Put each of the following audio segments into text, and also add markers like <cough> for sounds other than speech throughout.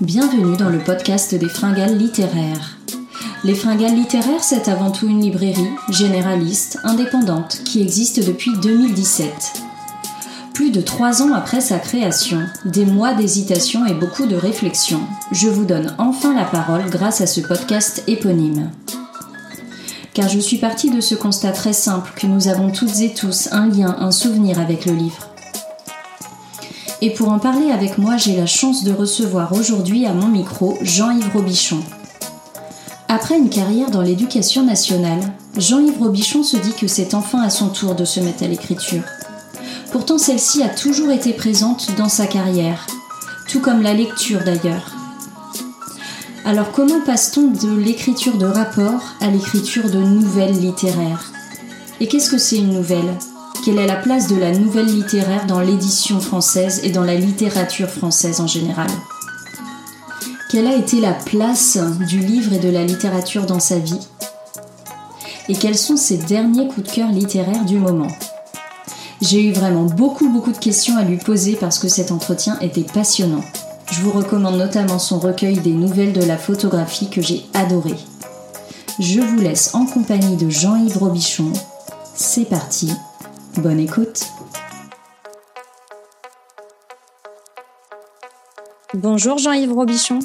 Bienvenue dans le podcast des fringales littéraires. Les fringales littéraires, c'est avant tout une librairie généraliste, indépendante, qui existe depuis 2017. Plus de trois ans après sa création, des mois d'hésitation et beaucoup de réflexion, je vous donne enfin la parole grâce à ce podcast éponyme. Car je suis partie de ce constat très simple que nous avons toutes et tous un lien, un souvenir avec le livre. Et pour en parler avec moi, j'ai la chance de recevoir aujourd'hui à mon micro Jean-Yves Robichon. Après une carrière dans l'éducation nationale, Jean-Yves Robichon se dit que c'est enfin à son tour de se mettre à l'écriture. Pourtant, celle-ci a toujours été présente dans sa carrière, tout comme la lecture d'ailleurs. Alors comment passe-t-on de l'écriture de rapports à l'écriture de nouvelles littéraires? Et qu'est-ce que c'est une nouvelle? Quelle est la place de la nouvelle littéraire dans l'édition française et dans la littérature française en général Quelle a été la place du livre et de la littérature dans sa vie? Et quels sont ses derniers coups de cœur littéraires du moment? J'ai eu vraiment beaucoup beaucoup de questions à lui poser parce que cet entretien était passionnant. Je vous recommande notamment son recueil des nouvelles de la photographie que j'ai adoré. Je vous laisse en compagnie de Jean-Yves Robichon. C'est parti Bonne écoute. Bonjour Jean-Yves Robichon.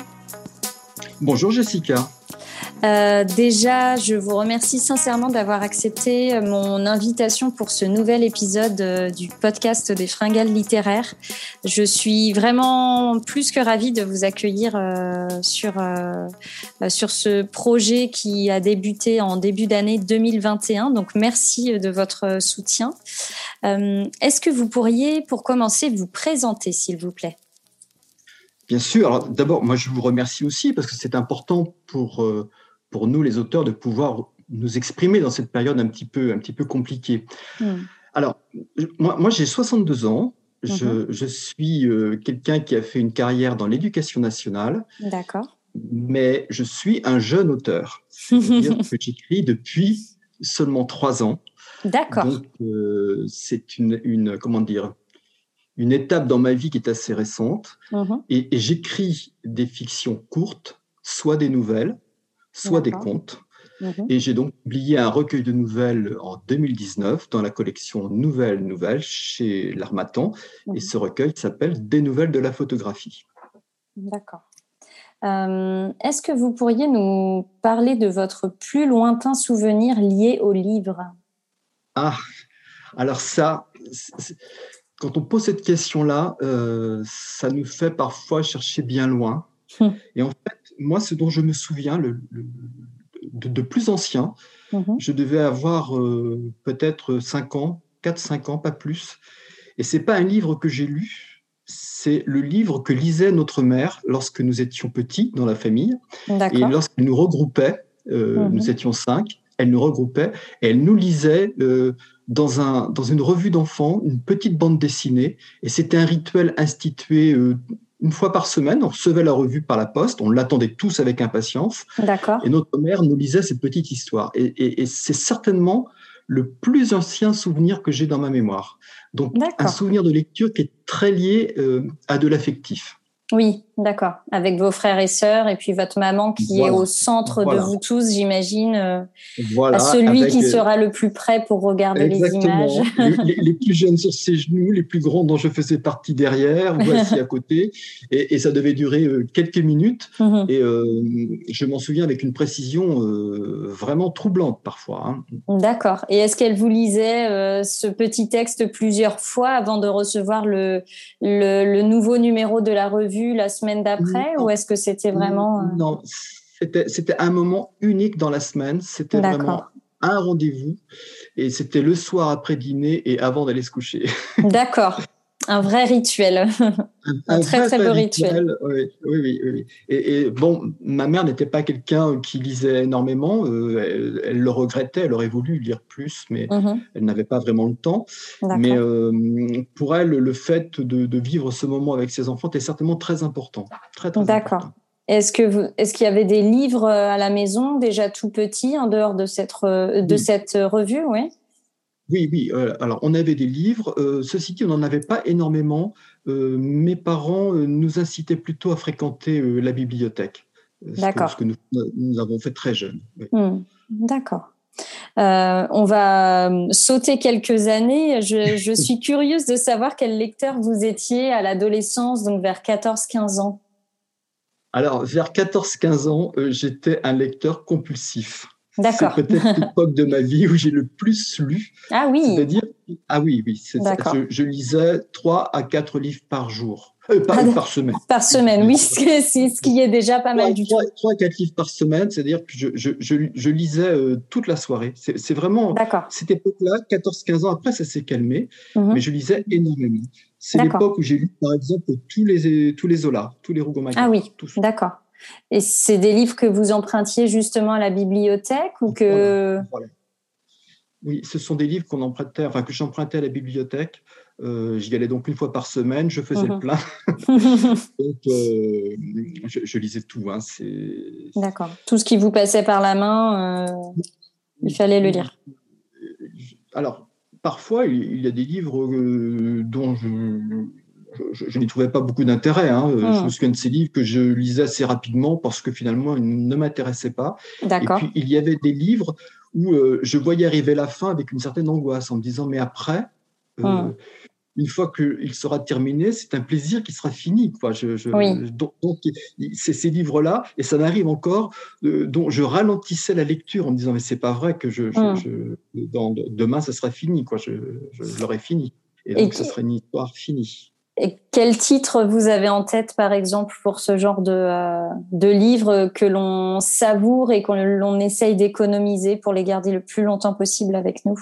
Bonjour Jessica. Euh, déjà, je vous remercie sincèrement d'avoir accepté mon invitation pour ce nouvel épisode euh, du podcast des fringales littéraires. Je suis vraiment plus que ravie de vous accueillir euh, sur, sur ce projet qui a débuté en début d'année 2021. Donc, merci de votre soutien. Est-ce que vous pourriez, pour commencer, vous présenter, s'il vous plaît? Bien sûr. Alors, d'abord, moi, je vous remercie aussi parce que c'est important pour pour nous, les auteurs, de pouvoir nous exprimer dans cette période un petit peu, un petit peu compliquée. Hmm. Alors, moi, moi j'ai 62 ans. Je, mhm. je, suis euh, quelqu'un qui a fait une carrière dans l'éducation nationale. D'accord. Mais je suis un jeune auteur. C'est-à-dire <laughs> que j'écris depuis seulement trois ans. D'accord. Donc, euh, c'est une, une, comment dire, une étape dans ma vie qui est assez récente. Mhm. Et, et j'écris des fictions courtes, soit des nouvelles, soit des contes. Mhm. Et j'ai donc publié un recueil de nouvelles en 2019 dans la collection Nouvelles Nouvelles chez l'Armatan. Et mhm. ce recueil s'appelle Des nouvelles de la photographie. D'accord. Euh, est-ce que vous pourriez nous parler de votre plus lointain souvenir lié au livre? Ah, alors ça, quand on pose cette question-là, euh, ça nous fait parfois chercher bien loin. Hum. Et en fait, moi, ce dont je me souviens, le, de, plus ancien, mhm. je devais avoir euh, peut-être 5 ans, 4-5 ans, pas plus. Et c'est pas un livre que j'ai lu, c'est le livre que lisait notre mère lorsque nous étions petits dans la famille. Et lorsqu'elle nous regroupait, euh, mhm. nous étions cinq, elle nous regroupait et elle nous lisait euh, dans, un, dans une revue d'enfants une petite bande dessinée. Et c'était un rituel institué une fois par semaine, on recevait la revue par la poste, on l'attendait tous avec impatience. D'accord. Et notre mère nous lisait cette petite histoire. Et, c'est certainement le plus ancien souvenir que j'ai dans ma mémoire. Donc, un souvenir de lecture qui est très lié euh, à de l'affectif. Oui, d'accord. Avec vos frères et sœurs et puis votre maman qui est au centre de vous tous, j'imagine. Euh, voilà, celui qui euh, sera le plus près pour regarder les images. <laughs> les, les, plus jeunes sur ses genoux, les plus grands dont je faisais partie derrière, <laughs> voici à côté. Et, et, ça devait durer euh, quelques minutes. Mhm. Et je m'en souviens avec une précision vraiment troublante parfois. Hein. D'accord. Et est-ce qu'elle vous lisait ce petit texte plusieurs fois avant de recevoir le, le, le nouveau numéro de la revue la semaine d'après ou est-ce que c'était vraiment... Euh, non, c'était un moment unique dans la semaine. C'était vraiment un rendez-vous et c'était le soir après dîner et avant d'aller se coucher. <laughs> D'accord. Un vrai rituel, <laughs> un, très très beau rituel. Oui, oui, oui. Et, bon, ma mère n'était pas quelqu'un qui lisait énormément. Euh, elle, le regrettait, elle aurait voulu lire plus, mais mhm. elle n'avait pas vraiment le temps. Mais euh, pour elle, le fait de, vivre ce moment avec ses enfants était certainement très important. Très, très D'accord. Est-ce que est-ce qu'il y avait des livres euh, à la maison déjà tout petits en dehors de cette de cette revue, oui Oui, oui. alors, on avait des livres. ceci dit, on n'en avait pas énormément. mes parents nous incitaient plutôt à fréquenter la bibliothèque. D'accord. Ce que, nous, avons fait très jeune. Hmm. D'accord. on va sauter quelques années. Je, je, <laughs> suis curieuse de savoir quel lecteur vous étiez à l'adolescence, donc vers 14-15 ans. Alors, vers 14-15 ans, j'étais un lecteur compulsif. D'accord. C'est peut-être <laughs> l'époque de ma vie où j'ai le plus lu. Ah oui. C'est-à-dire, ah oui, oui. Je, je, lisais 3 à 4 livres par jour. Euh, par, ah, par, semaine. Par semaine, oui, c'est ce qui est déjà pas mal du tout. 3 à 4 livres par semaine, c'est-à-dire que je, je, je lisais euh, toute la soirée. C'est vraiment cette époque-là, 14-15 ans après, ça s'est calmé, mhm. mais je lisais énormément. C'est l'époque où j'ai lu, par exemple, tous les, tous les Zola, tous les Rougon-Macquart. Ah oui, d'accord. Et c'est des livres que vous empruntiez justement à la bibliothèque ou que Oui, ce sont des livres qu'on empruntait, enfin que j'empruntais à la bibliothèque. Euh, j'y allais donc une fois par semaine, je faisais le mhm. plein. <laughs> <laughs> donc, euh, je, lisais tout. Hein, D'accord. Tout ce qui vous passait par la main, euh, il fallait le lire. Alors, parfois, il y a des livres dont je, je, n'y trouvais pas beaucoup d'intérêt. Hein. Je me hmm. souviens de ces livres que je lisais assez rapidement parce que finalement, ils ne m'intéressaient pas. Et puis, il y avait des livres où euh, je voyais arriver la fin avec une certaine angoisse en me disant, mais après, euh, hmm. une fois qu'il sera terminé, c'est un plaisir qui sera fini. Quoi. Je, donc, c'est ces livres-là, et ça m'arrive encore, euh, dont je ralentissais la lecture en me disant, mais c'est pas vrai que je, hmm. dans, demain, ça sera fini. Quoi. Je, l'aurai fini. Et donc, ce serait une histoire finie. Et quel titre vous avez en tête, par exemple, pour ce genre de, euh, de livres que l'on savoure et que l'on essaye d'économiser pour les garder le plus longtemps possible avec nous?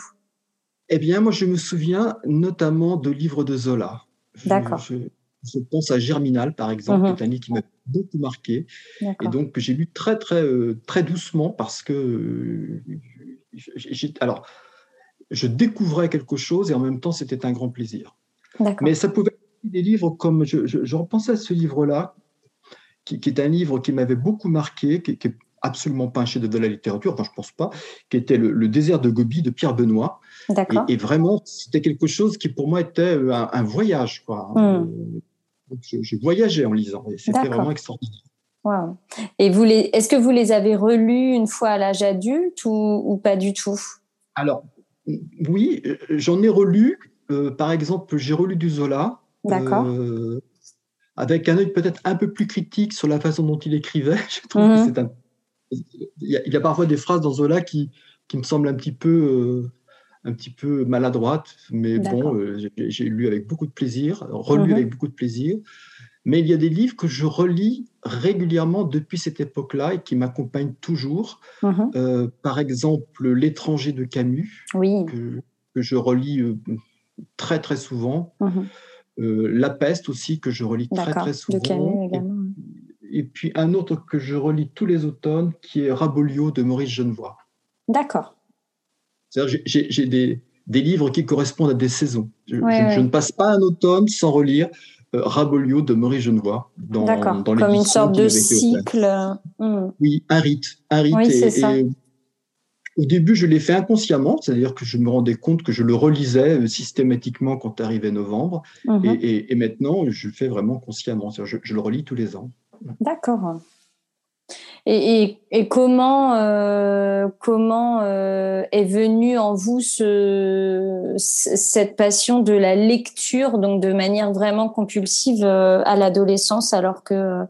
Eh bien, moi, je me souviens notamment de livres de Zola. D'accord. Je, pense à Germinal, par exemple, mhm. qui est un livre qui m'a beaucoup marqué. Et donc, que j'ai lu très, très, euh, très doucement parce que. Euh, alors, je découvrais quelque chose et en même temps, c'était un grand plaisir. Mais ça pouvait des livres comme, je, je, repensais à ce livre-là, qui, est un livre qui m'avait beaucoup marqué, qui, qui est absolument pas un chef de la littérature, enfin je pense pas, qui était le, désert de Gobi de Pierre Benoît. Et, et, vraiment, c'était quelque chose qui pour moi était euh, un, voyage. Quoi. Hmm. Euh, je, voyageais en lisant, et c'était vraiment extraordinaire. Et vous les, est-ce que vous les avez relus une fois à l'âge adulte ou, ou, pas du tout? Alors, oui, euh, j'en ai relu. par exemple, j'ai relu du Zola. D'accord. Euh, avec un œil peut-être un peu plus critique sur la façon dont il écrivait. <laughs> Je trouve que mhm. c'est un... il, y a, parfois des phrases dans Zola qui, qui me semblent un petit peu, euh, un petit peu maladroites, mais bon, euh, j'ai lu avec beaucoup de plaisir, relu mhm. avec beaucoup de plaisir. Mais il y a des livres que je relis régulièrement depuis cette époque-là et qui m'accompagnent toujours. Mhm. par exemple, L'étranger de Camus, oui. que, que, je relis très très souvent. Euh, la peste aussi, que je relis très très souvent. Et, puis un autre que je relis tous les automnes, qui est Rabolio de Maurice Genevoix. D'accord. J'ai des, des, livres qui correspondent à des saisons. Je, ne passe pas un automne sans relire euh, Rabolio de Maurice Genevoix. Dans, dans Comme une sorte de cycle. Hmm. Oui, un rite. Un rite oui, et, ça. Au début, je l'ai fait inconsciemment, c'est-à-dire que je me rendais compte que je le relisais euh, systématiquement quand arrivait novembre. Mhm. Et, maintenant, je le fais vraiment consciemment. Je, je, le relis tous les ans. D'accord. Et, comment, euh, comment euh, est venue en vous ce, cette passion de la lecture, donc de manière vraiment compulsive à l'adolescence, alors que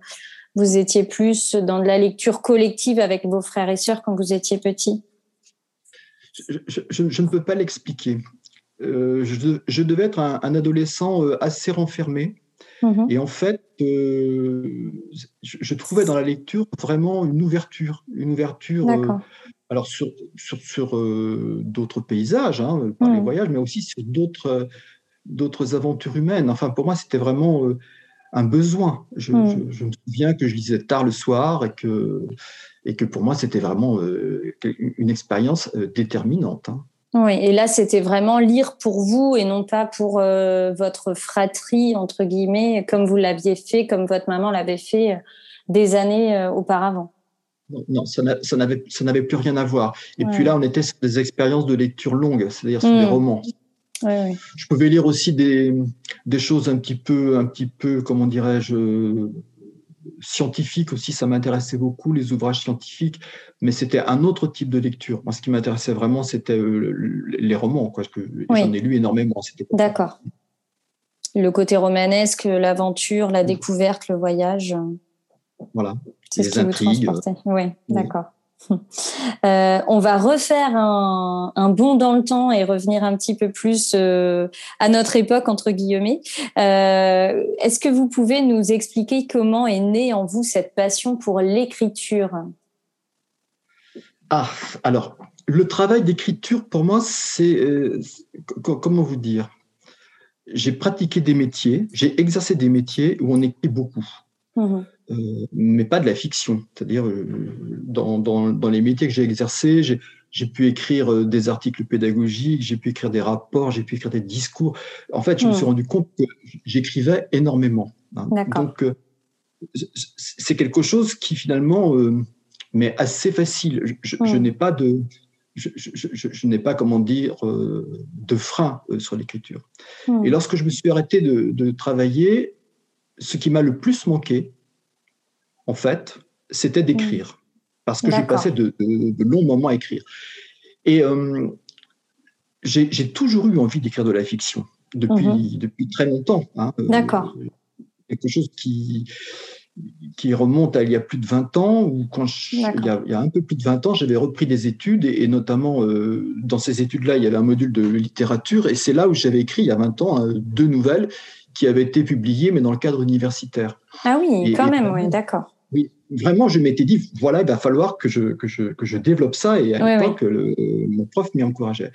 vous étiez plus dans de la lecture collective avec vos frères et sœurs quand vous étiez petit je, ne peux pas l'expliquer. Euh, je, devais être un, adolescent euh, assez renfermé. Mhm. Et en fait, euh, je, trouvais dans la lecture vraiment une ouverture, une ouverture. alors sur, sur, d'autres paysages, hein, par les mhm. voyages, mais aussi sur d'autres d'autres aventures humaines. Enfin, pour moi, c'était vraiment un besoin. Je, mhm. je, me souviens que je lisais tard le soir et que et que pour moi, c'était vraiment euh, une expérience euh, déterminante. Hein. Oui, et là, c'était vraiment lire pour vous et non pas pour euh, votre fratrie, entre guillemets, comme vous l'aviez fait, comme votre maman l'avait fait des années auparavant. Non, ça n'avait plus rien à voir. Et puis là, on était sur des expériences de lecture longue, c'est-à-dire sur des hmm. romans. Je pouvais lire aussi des, des, choses un petit peu, un petit peu, comment dirais-je, scientifiques aussi. Ça m'intéressait beaucoup les ouvrages scientifiques, mais c'était un autre type de lecture. Moi, ce qui m'intéressait vraiment, c'était euh, les romans, quoi, parce que j'en ai lu énormément. D'accord. Le côté romanesque, l'aventure, la découverte, le voyage. Voilà. C'est ce qui intrigues. vous Oui, d'accord. <laughs> Euh, on va refaire un, bond dans le temps et revenir un petit peu plus euh, à notre époque, entre guillemets. Euh, est-ce que vous pouvez nous expliquer comment est née en vous cette passion pour l'écriture? Ah, alors, le travail d'écriture, pour moi, c'est... comment vous dire? J'ai pratiqué des métiers, j'ai exercé des métiers où on écrit beaucoup. Mmh mais pas de la fiction. C'est-à-dire, euh, dans, dans, les métiers que j'ai exercés, j'ai pu écrire euh, des articles pédagogiques, j'ai pu écrire des rapports, j'ai pu écrire des discours. En fait, je me suis hmm. rendu compte que j'écrivais énormément. Hein. Donc, c'est quelque chose qui finalement m'est assez facile. Je, hmm. n'ai pas de, je, je, n'ai pas, comment dire, de frein sur l'écriture. Hmm. Et lorsque je me suis arrêté de, de travailler, ce qui m'a le plus manqué, en fait, c'était d'écrire. Mm. Parce que j'ai passé de, longs moments à écrire. Et euh, j'ai toujours eu envie d'écrire de la fiction depuis, mm-hmm. depuis très longtemps. Hein. Euh, D'accord. quelque chose qui, qui remonte à il y a plus de 20 ans, ou quand il, y a, un peu plus de 20 ans, j'avais repris des études, et, notamment euh, dans ces études-là, il y avait un module de littérature, et c'est là où j'avais écrit il y a 20 ans deux nouvelles qui avaient été publiées, mais dans le cadre universitaire. Ah oui, quand même, oui, d'accord vraiment, je m'étais dit, voilà, il va falloir que je, que je, que je développe ça. Et à l'époque, mon prof m'y encourageait.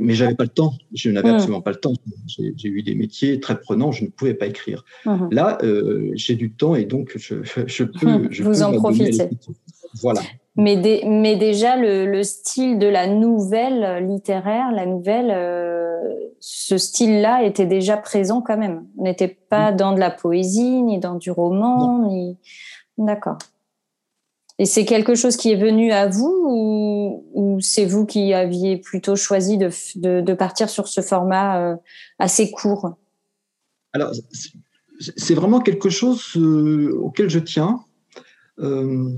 mais je n'avais pas le temps. Je n'avais mmh. absolument pas le temps. J'ai eu des métiers très prenants, je ne pouvais pas écrire. Mmh. Là, euh, j'ai du temps et donc je, je peux. Mmh. Je Vous en profitez. Voilà. Mais, mais déjà, le, le, style de la nouvelle littéraire, la nouvelle, euh, ce style-là était déjà présent quand même. On n'était pas dans de la poésie, ni dans du roman, ni. D'accord. Et c'est quelque chose qui est venu à vous ou, c'est vous qui aviez plutôt choisi de, partir sur ce format euh, assez court? Alors, c'est vraiment quelque chose euh, auquel je tiens. Euh,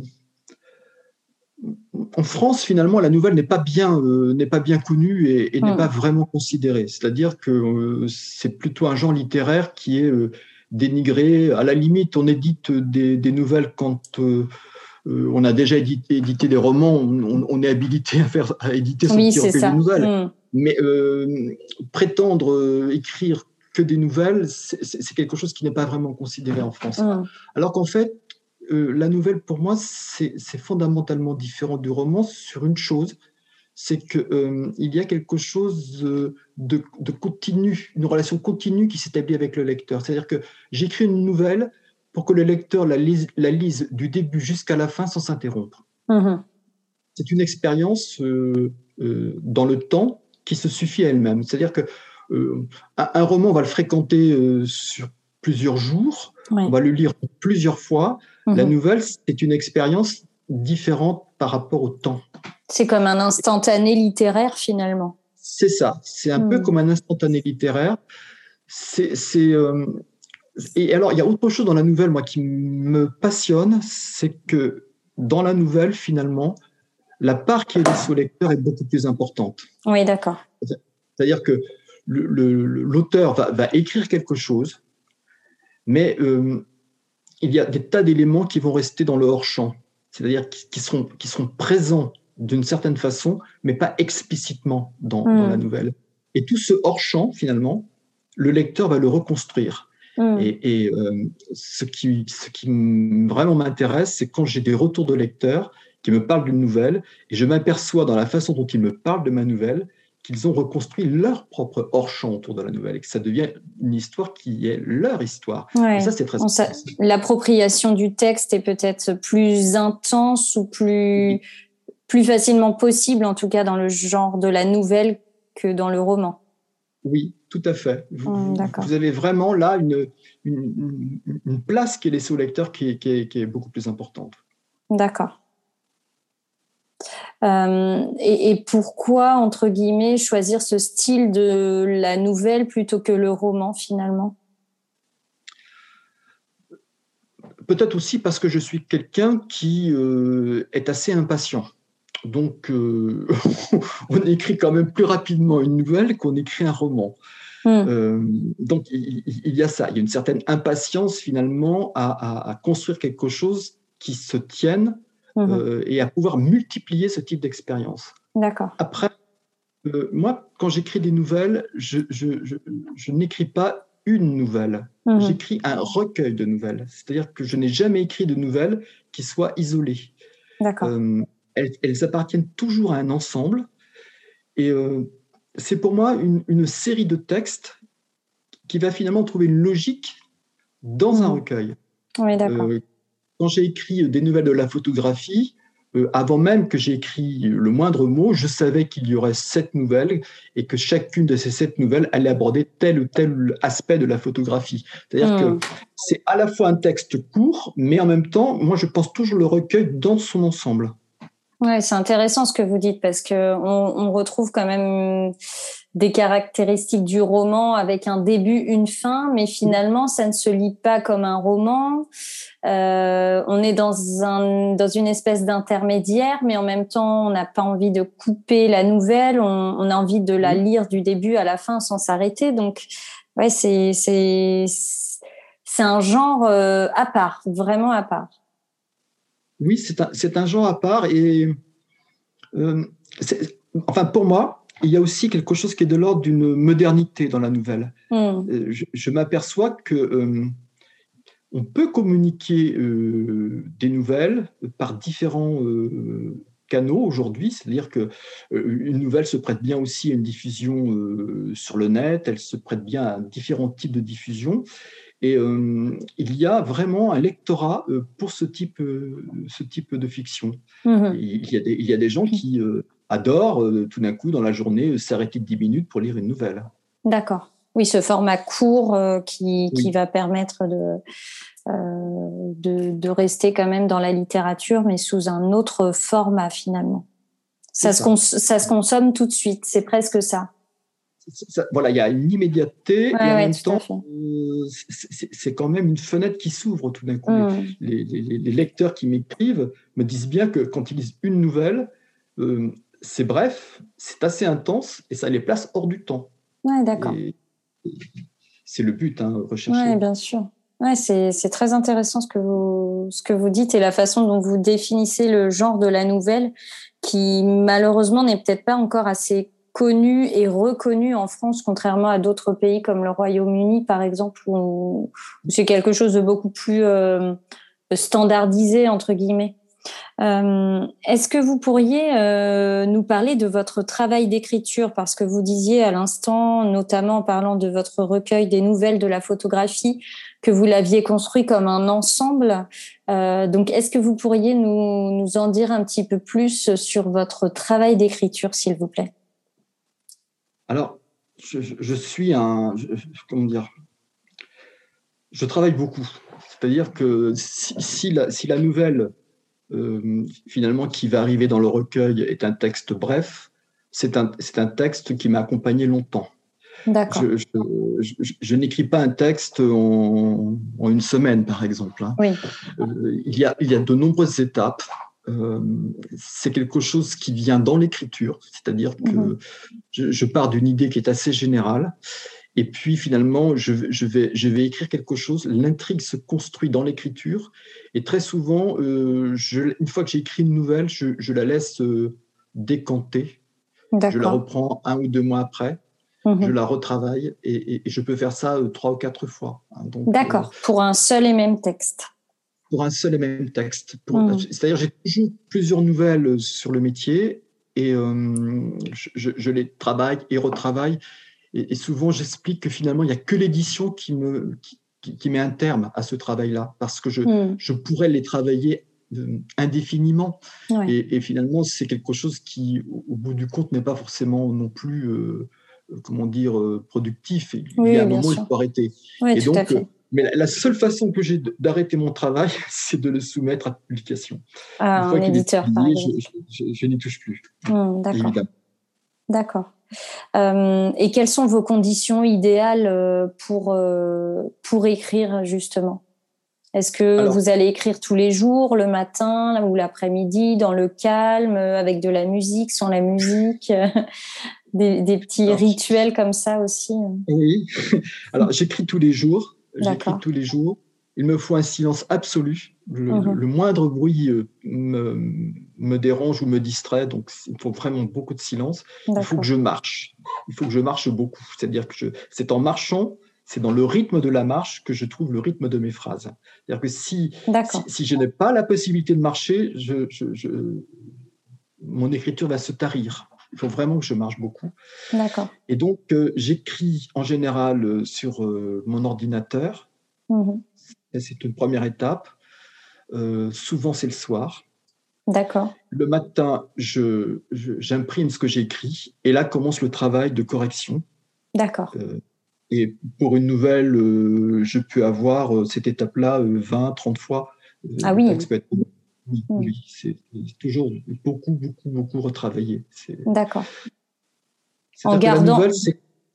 en France, finalement, la nouvelle n'est pas bien, n'est pas bien connue et, n'est hmm. pas vraiment considérée. C'est-à-dire que c'est plutôt un genre littéraire qui est dénigré. À la limite, on édite des, nouvelles quand euh, euh, on a déjà édité, des romans, on, est habilité à, faire, à éditer son oui, des nouvelles. Mm. Mais euh, prétendre écrire que des nouvelles, c'est quelque chose qui n'est pas vraiment considéré en France. Mm. Alors qu'en fait, la nouvelle, pour moi, c'est fondamentalement différent du roman sur une chose, c'est qu'il euh, y a quelque chose euh, de, continu, une relation continue qui s'établit avec le lecteur. C'est-à-dire que j'écris une nouvelle pour que le lecteur la lise, la lise du début jusqu'à la fin sans s'interrompre. Mm-hmm. C'est une expérience euh, dans le temps qui se suffit à elle-même. C'est-à-dire que un, roman, on va le fréquenter sur plusieurs jours, on va le lire plusieurs fois. La mm-hmm. nouvelle, c'est une expérience différente par rapport au temps. C'est comme un instantané littéraire finalement. C'est ça, c'est un peu hmm. comme un instantané littéraire. C'est, euh, Et alors, il y a autre chose dans la nouvelle, moi, qui me passionne, c'est que dans la nouvelle, finalement, la part qui est laissée au lecteur est beaucoup plus importante. Oui, d'accord. C'est-à-dire que l'auteur va, écrire quelque chose, mais euh, il y a des tas d'éléments qui vont rester dans le hors-champ, c'est-à-dire qui, seront, qui seront présents d'une certaine façon, mais pas explicitement dans, la hmm. nouvelle. Et tout ce hors-champ, finalement, le lecteur va le reconstruire. Hmm. Et, euh, ce, qui, ce qui vraiment m'intéresse, c'est quand j'ai des retours de lecteurs qui me parlent d'une nouvelle, et je m'aperçois dans la façon dont ils me parlent de ma nouvelle qu'ils ont reconstruit leur propre hors-champ autour de la nouvelle et que ça devient une histoire qui est leur histoire. Et ça, c'est très L'appropriation du texte est peut-être plus intense ou plus, plus facilement possible, en tout cas dans le genre de la nouvelle que dans le roman. Oui, tout à fait. Vous, hum, avez vraiment là une, une, place qui est laissée au lecteur qui est, qui est, beaucoup plus importante. D'accord. et, et, pourquoi, entre guillemets, choisir ce style de la nouvelle plutôt que le roman finalement? Peut-être aussi parce que je suis quelqu'un qui est assez impatient. Donc, euh, <laughs> on écrit quand même plus rapidement une nouvelle qu'on écrit un roman. Hmm. Euh, donc, il, y a ça. Il y a une certaine impatience finalement à, construire quelque chose qui se tienne hmm. euh, et à pouvoir multiplier ce type d'expérience. D'accord. Après, moi, quand j'écris des nouvelles, je, n'écris pas une nouvelle. Hmm. J'écris un recueil de nouvelles. C'est-à-dire que je n'ai jamais écrit de nouvelles qui soient isolées. D'accord elles, appartiennent toujours à un ensemble. Et euh, c'est pour moi une, série de textes qui va finalement trouver une logique dans un mmh. recueil. Oui, d'accord. Euh, quand j'ai écrit des nouvelles de la photographie, euh, avant même que j'ai écrit le moindre mot, je savais qu'il y aurait sept nouvelles et que chacune de ces sept nouvelles allait aborder tel ou tel aspect de la photographie. C'est-à-dire que mmh. c'est à la fois un texte court, mais en même temps, moi, je pense toujours le recueil dans son ensemble. Ouais, c'est intéressant ce que vous dites parce que on, on, retrouve quand même des caractéristiques du roman avec un début, une fin, mais finalement ça ne se lit pas comme un roman. Euh, on est dans un dans une espèce d'intermédiaire, mais en même temps on n'a pas envie de couper la nouvelle. On, on, a envie de la lire du début à la fin sans s'arrêter. Donc ouais, c'est c'est c'est un genre euh, à part, vraiment à part. Oui, c'est un, un, genre à part. Et euh, enfin, pour moi, il y a aussi quelque chose qui est de l'ordre d'une modernité dans la nouvelle. Hmm. Euh, je, m'aperçois que euh, on peut communiquer des nouvelles par différents canaux aujourd'hui, c'est-à-dire que une nouvelle se prête bien aussi à une diffusion sur le net, elle se prête bien à différents types de diffusion. Et euh, il y a vraiment un lectorat euh, pour ce type, euh, ce type de fiction. Mhm. Il, y a des, il, y a des, gens qui adorent tout d'un coup dans la journée s'arrêter de 10 minutes pour lire une nouvelle. D'accord. Oui, ce format court qui, qui, va permettre de, de, de, rester quand même dans la littérature, mais sous un autre format finalement. Ça se, ça se consomme tout de suite, c'est presque ça voilà, il y a une immédiateté et en même temps, euh, c'est quand même une fenêtre qui s'ouvre tout d'un coup. Mm. Les, lecteurs qui m'écrivent me disent bien que quand ils lisent une nouvelle, euh, c'est bref, c'est assez intense et ça les place hors du temps. Ouais, d'accord. C'est le but, hein, rechercher. Oui, bien sûr. Ouais, c'est très intéressant ce que, vous, ce que vous dites et la façon dont vous définissez le genre de la nouvelle qui malheureusement n'est peut-être pas encore assez connu et reconnu en France, contrairement à d'autres pays comme le Royaume-Uni, par exemple, où, c'est quelque chose de beaucoup plus euh, standardisé, entre guillemets. Euh, est-ce que vous pourriez euh, nous parler de votre travail d'écriture? Parce que vous disiez à l'instant, notamment en parlant de votre recueil des nouvelles de la photographie, que vous l'aviez construit comme un ensemble. donc, est-ce que vous pourriez nous, nous en dire un petit peu plus sur votre travail d'écriture, s'il vous plaît? Alors, je, suis un. comment dire Je travaille beaucoup. C'est-à-dire que si, la, nouvelle, euh, finalement, qui va arriver dans le recueil est un texte bref, c'est un, texte qui m'a accompagné longtemps. D'accord. Je, n'écris pas un texte en, une semaine, par exemple. Hein. Oui. Euh, il, y a, il y a de nombreuses étapes. Euh, c'est quelque chose qui vient dans l'écriture, c'est-à-dire que mhm. je, pars d'une idée qui est assez générale, et puis finalement, je, vais, je vais écrire quelque chose, l'intrigue se construit dans l'écriture, et très souvent, euh, une fois que j'ai écrit une nouvelle, je, la laisse euh, décanter, je la reprends un ou deux mois après, mhm. je la retravaille, et, je peux faire ça trois ou quatre fois. Hein. D'accord, pour un seul et même texte pour un seul et même texte. Mmh. C'est-à-dire, j'ai toujours plusieurs nouvelles sur le métier et euh, je, les travaille et retravaille. Et, souvent, j'explique que finalement, il n'y a que l'édition qui, me, qui, met un terme à ce travail-là, parce que je, mmh. je pourrais les travailler euh, indéfiniment. Et, finalement, c'est quelque chose qui, au, bout du compte, n'est pas forcément non plus, euh, comment dire, productif. Il y a un moment où il faut arrêter. et donc, Mais la, seule façon que j'ai d'arrêter mon travail, <laughs> c'est de le soumettre à publication. Ah, un éditeur, par exemple. Je, n'y touche plus. Hmm, d'accord. D'accord. Euh, et quelles sont vos conditions idéales euh, pour, euh, pour écrire justement? Est-ce que vous allez écrire tous les jours, le matin ou l'après-midi, dans le calme, avec de la musique, sans la musique <laughs> des, des, petits rituels comme ça aussi? Oui. <laughs> Alors j'écris tous les jours. J'écris tous les jours. Il me faut un silence absolu. Le, mhm. moindre bruit euh, me, me, dérange ou me distrait, donc il faut vraiment beaucoup de silence. Il faut que je marche. Il faut que je marche beaucoup. C'est-à-dire que c'est en marchant, c'est dans le rythme de la marche que je trouve le rythme de mes phrases. C'est-à-dire que si, si, je n'ai pas la possibilité de marcher, je, je, mon écriture va se tarir. Il faut vraiment que je marche beaucoup. D'accord. Et donc, euh, j'écris en général euh, sur mon ordinateur. Mhm. C'est une première étape. Euh, souvent, c'est le soir. D'accord. Le matin, je, j'imprime ce que j'écris et là commence le travail de correction. D'accord. Euh, et pour une nouvelle, euh, je peux avoir cette étape-là 20, 30 fois. ah oui. Oui, oui c'est, toujours beaucoup, beaucoup, beaucoup retravaillé. D'accord. En gardant. Nouvelle,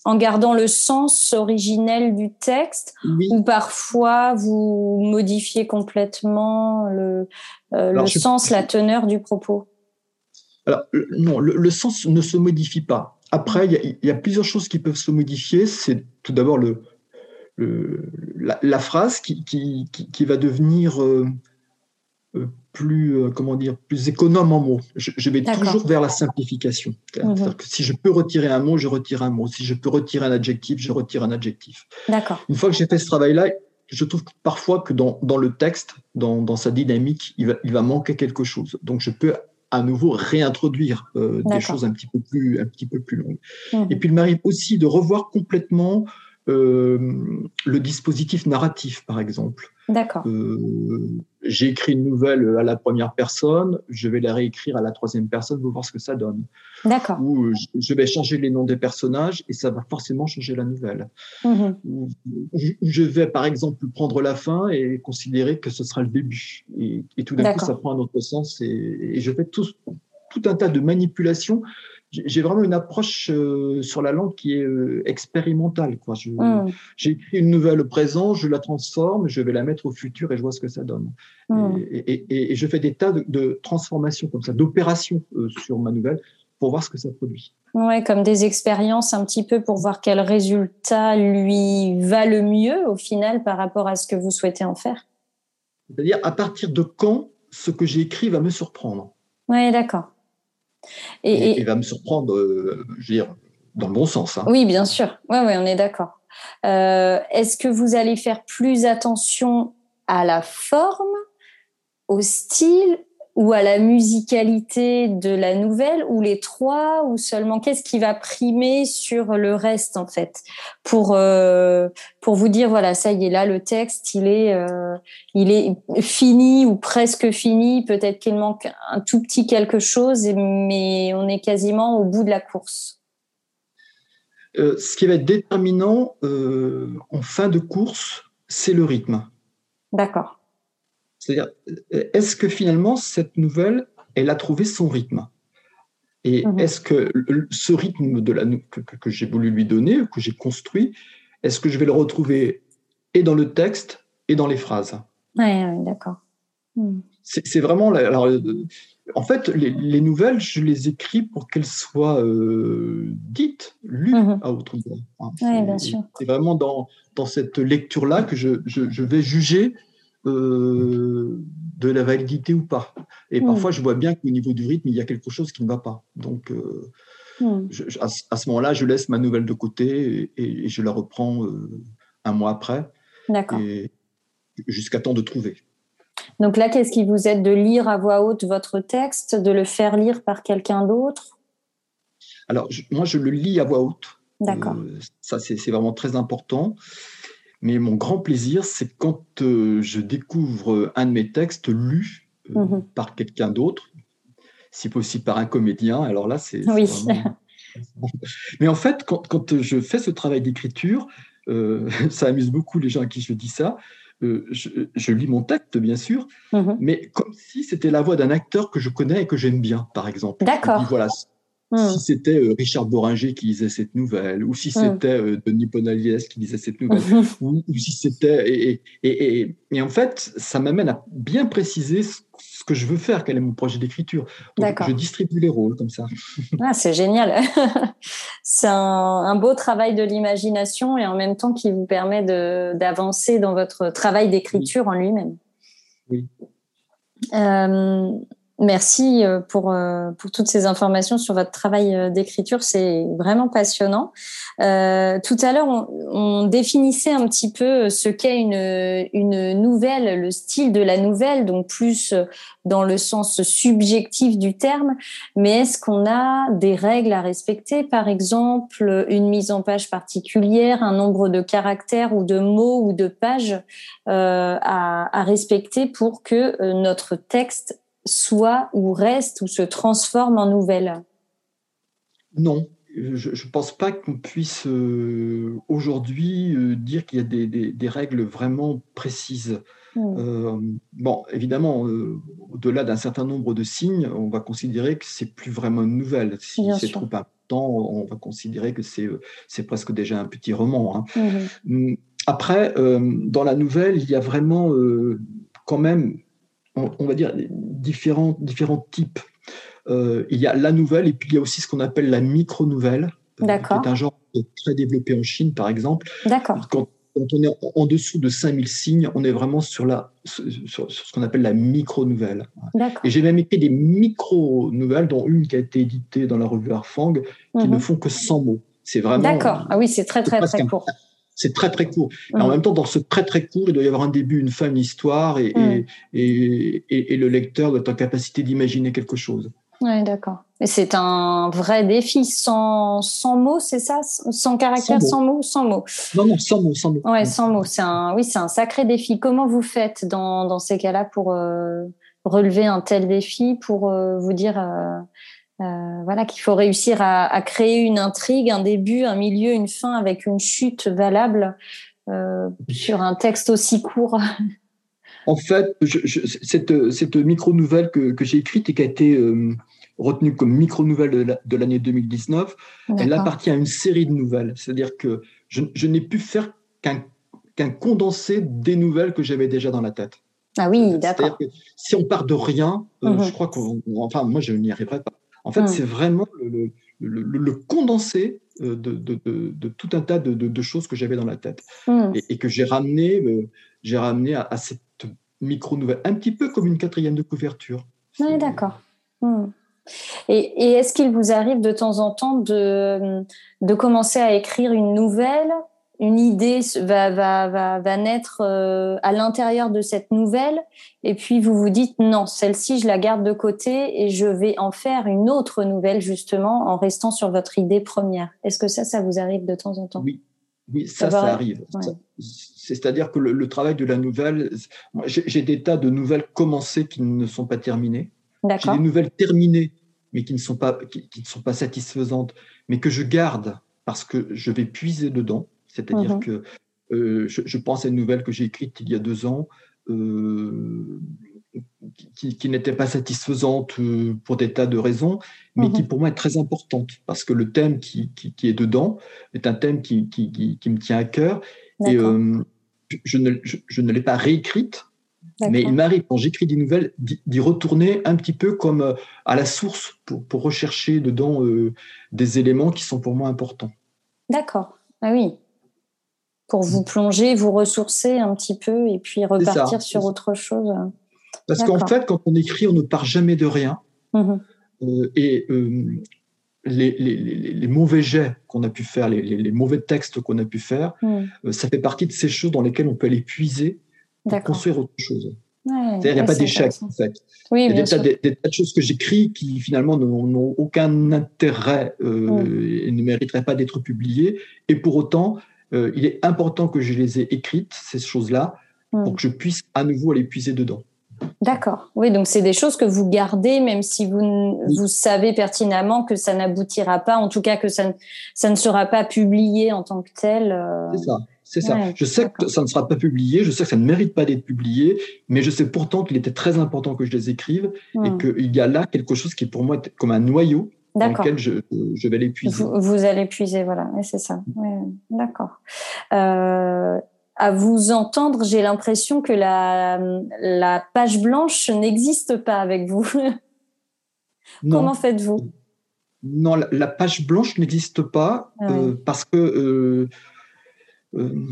en gardant le sens originel du texte ou parfois vous modifiez complètement le, euh, sens, la teneur du propos? Alors, non, le, sens ne se modifie pas. Après, il y, a plusieurs choses qui peuvent se modifier. C'est tout d'abord le, la, phrase qui, qui, va devenir euh, euh, plus, euh, comment dire, plus économe en mots. Je, vais toujours vers la simplification. Mhm. que si je peux retirer un mot, je retire un mot. Si je peux retirer un adjectif, je retire un adjectif. D'accord. Une fois que j'ai fait ce travail-là, je trouve parfois que dans, dans le texte, dans, dans, sa dynamique, il va, il va manquer quelque chose. Donc je peux à nouveau réintroduire euh, des choses un petit peu plus, un petit peu plus longues. Mhm. Et puis il m'arrive aussi de revoir complètement le dispositif narratif, par exemple. D'accord. Euh, j'ai écrit une nouvelle à la première personne, je vais la réécrire à la troisième personne pour voir ce que ça donne. D'accord. Ou je vais changer les noms des personnages et ça va forcément changer la nouvelle. Ou, je vais par exemple prendre la fin et considérer que ce sera le début. Et, tout d'un coup, ça prend un autre sens et, et je fais tout, tout un tas de manipulations j'ai vraiment une approche euh, sur la langue qui est euh, expérimentale. Quoi. Mm. J'ai écrit une nouvelle au présent, je la transforme, je vais la mettre au futur et je vois ce que ça donne. Mm. Et, je fais des tas de, transformations comme ça, d'opérations euh, sur ma nouvelle pour voir ce que ça produit. Ouais, comme des expériences un petit peu pour voir quel résultat lui va le mieux au final par rapport à ce que vous souhaitez en faire. C'est-à-dire à partir de quand ce que j'ai écrit va me surprendre. Oui, d'accord. Et, va me surprendre, euh, je veux dire, dans le bon sens. Hein. Oui, bien sûr. Oui, ouais, on est d'accord. Euh, est-ce que vous allez faire plus attention à la forme, au style ou à la musicalité de la nouvelle ou les trois ou seulement qu'est-ce qui va primer sur le reste en fait? Pour euh, pour vous dire voilà ça y est là le texte il est euh, il est fini ou presque fini. Peut-être qu'il manque un tout petit quelque chose mais on est quasiment au bout de la course. Euh, ce qui va être déterminant en fin de course c'est le rythme. D'accord c'est-à-dire, est-ce que finalement, cette nouvelle, elle a trouvé son rythme? Et mhm. est-ce que ce rythme de la, que, j'ai voulu lui donner, que j'ai construit, est-ce que je vais le retrouver et dans le texte et dans les phrases? Oui, ouais, d'accord. Hmm. C'est vraiment. Alors, en fait, les, nouvelles, je les écris pour qu'elles soient euh, dites, lues mhm. à autre. Hein. bien sûr. C'est vraiment dans, dans cette lecture-là que je, je, je, vais juger euh, de la validité ou pas. Et hmm. parfois, je vois bien qu'au niveau du rythme, il y a quelque chose qui ne va pas. Donc, euh, hmm. à, ce moment-là, je laisse ma nouvelle de côté et, je la reprends euh, un mois après. D'accord. Jusqu'à temps de trouver. Donc là, qu'est-ce qui vous aide de lire à voix haute votre texte, de le faire lire par quelqu'un d'autre? Alors, moi, je le lis à voix haute. D'accord. ça, c'est vraiment très important. Mais mon grand plaisir, c'est quand euh, je découvre un de mes textes lu euh, mhm. par quelqu'un d'autre, si possible par un comédien. Alors là, c'est. Oui. <laughs> Mais en fait, quand, quand, je fais ce travail d'écriture, <laughs> ça amuse beaucoup les gens à qui je dis ça. je, lis mon texte, bien sûr, mhm. mais comme si c'était la voix d'un acteur que je connais et que j'aime bien, par exemple. D'accord. Voilà, Hmm. Si c'était euh, Richard Boringer qui lisait cette nouvelle, ou si hmm. c'était euh, Denis Ponaliès qui lisait cette nouvelle, <laughs> ou, si c'était. Et, et, et, en fait, ça m'amène à bien préciser ce, que je veux faire, quel est mon projet d'écriture. Donc, je distribue les rôles comme ça. <laughs> Ah, c'est génial. <laughs> c'est un, beau travail de l'imagination et en même temps qui vous permet d'avancer dans votre travail d'écriture en lui-même. Oui. Euh, Merci euh, pour, euh, pour toutes ces informations sur votre travail euh, d'écriture, c'est vraiment passionnant. Euh, tout à l'heure, on, on, définissait un petit peu ce qu'est une, une nouvelle, le style de la nouvelle, donc plus dans le sens subjectif du terme. Mais est-ce qu'on a des règles à respecter, par exemple une mise en page particulière, un nombre de caractères ou de mots ou de pages euh, à, à respecter pour que notre texte soit ou reste ou se transforme en nouvelle? Non, je ne pense pas qu'on puisse euh, aujourd'hui euh, dire qu'il y a des, des, règles vraiment précises. Hmm. Euh, bon, évidemment, au-delà d'un certain nombre de signes, on va considérer que c'est plus vraiment une nouvelle. Si c'est trop important, on va considérer que c'est presque déjà un petit roman. Hein. Hmm. Après, dans la nouvelle, il y a vraiment quand même on, va dire, différents, différents types. Euh, il y a la nouvelle et puis il y a aussi ce qu'on appelle la micro-nouvelle, euh, qui est un genre très développé en Chine, par exemple. D'accord. Quand, on est en, dessous de 5000 signes, on est vraiment sur, la, sur, ce qu'on appelle la micro-nouvelle. Et j'ai même écrit des micro-nouvelles, dont une qui a été éditée dans la revue Arfang, qui mhm. ne font que 100 mots. C'est vraiment. D'accord. Ah oui, c'est très, très, très court. C'est très très court. en même temps, dans ce très très court, il doit y avoir un début, une fin, une histoire, et, et, et, et, le lecteur doit être en capacité d'imaginer quelque chose. Oui, d'accord. Et c'est un vrai défi, sans, sans mots, c'est ça? Sans caractère, sans mots, sans mots, Non, non, sans mots, sans mots. Ouais, sans mots. C'est un, oui, c'est un sacré défi. Comment vous faites dans, dans ces cas-là pour euh, relever un tel défi, pour euh, vous dire, euh, euh, voilà qu'il faut réussir à, créer une intrigue, un début, un milieu, une fin avec une chute valable euh, sur un texte aussi court. <laughs> En fait, cette, cette micro-nouvelle que, j'ai écrite et qui a été euh, retenue comme micro-nouvelle de l'année 2019, elle appartient à une série de nouvelles. C'est-à-dire que je, n'ai pu faire qu'un condensé des nouvelles que j'avais déjà dans la tête. Ah oui, d'accord. Si on part de rien, mhm. je crois qu'on, enfin, moi, je n'y arriverai pas. En fait, hmm. c'est vraiment le, condensé euh, de, tout un tas de, choses que j'avais dans la tête hmm. et, que j'ai ramené, euh, j'ai ramené à, cette micro-nouvelle, un petit peu comme une quatrième de couverture. Oui, d'accord. Hmm. Et, est-ce qu'il vous arrive de temps en temps de, de commencer à écrire une nouvelle une idée va, va, va, va naître euh, à l'intérieur de cette nouvelle, et puis vous vous dites non, celle-ci, je la garde de côté et je vais en faire une autre nouvelle, justement, en restant sur votre idée première. Est-ce que ça, ça vous arrive de temps en temps? Oui, oui ça, ça, arrive. C'est-à-dire que le, travail de la nouvelle, j'ai des tas de nouvelles commencées qui ne sont pas terminées. J'ai des nouvelles terminées, mais qui ne sont pas, qui ne sont pas satisfaisantes, mais que je garde parce que je vais puiser dedans c'est-à-dire mmh que euh, je, pense à une nouvelle que j'ai écrite il y a deux ans, euh, qui, n'était pas satisfaisante euh, pour des tas de raisons, mais qui mmh pour moi est très importante, parce que le thème qui, est dedans est un thème qui, me tient à cœur. Et je ne, je, ne l'ai pas réécrite, mais il m'arrive, quand j'écris des nouvelles, d'y retourner un petit peu comme à la source pour, pour rechercher dedans des éléments qui sont pour moi importants. D'accord. Ah oui pour vous plonger, vous ressourcer un petit peu et puis repartir sur autre chose. Parce qu'en fait, quand on écrit, on ne part jamais de rien. Mmh euh, et euh, les, mauvais jets qu'on a pu faire, les, mauvais textes qu'on a pu faire, mmh. euh, ça fait partie de ces choses dans lesquelles on peut aller puiser pour construire autre chose. C'est-à-dire il n'y a pas d'échec, en fait. il y a des tas, de choses que j'écris qui finalement n'ont aucun intérêt mmh. et ne mériteraient pas d'être publiées. Et pour autant, euh, il est important que je les ai écrites, ces choses-là, pour hmm. que je puisse à nouveau aller puiser dedans. D'accord. Oui, donc c'est des choses que vous gardez, même si vous, vous savez pertinemment que ça n'aboutira pas, en tout cas que ça ne, ça ne sera pas publié en tant que tel. Euh, c'est ça. c'est ça. je sais que ça ne sera pas publié, je sais que ça ne mérite pas d'être publié, mais je sais pourtant qu'il était très important que je les écrive et hmm. qu'il y a là quelque chose qui est pour moi comme un noyau dans lequel je, je vais l'épuiser. Vous, vous, allez puiser, voilà, c'est ça. D'accord. Euh, à vous entendre, j'ai l'impression que la, la page blanche n'existe pas avec vous. <laughs> Comment faites-vous? Non, la, page blanche n'existe pas ah euh, parce que euh, euh,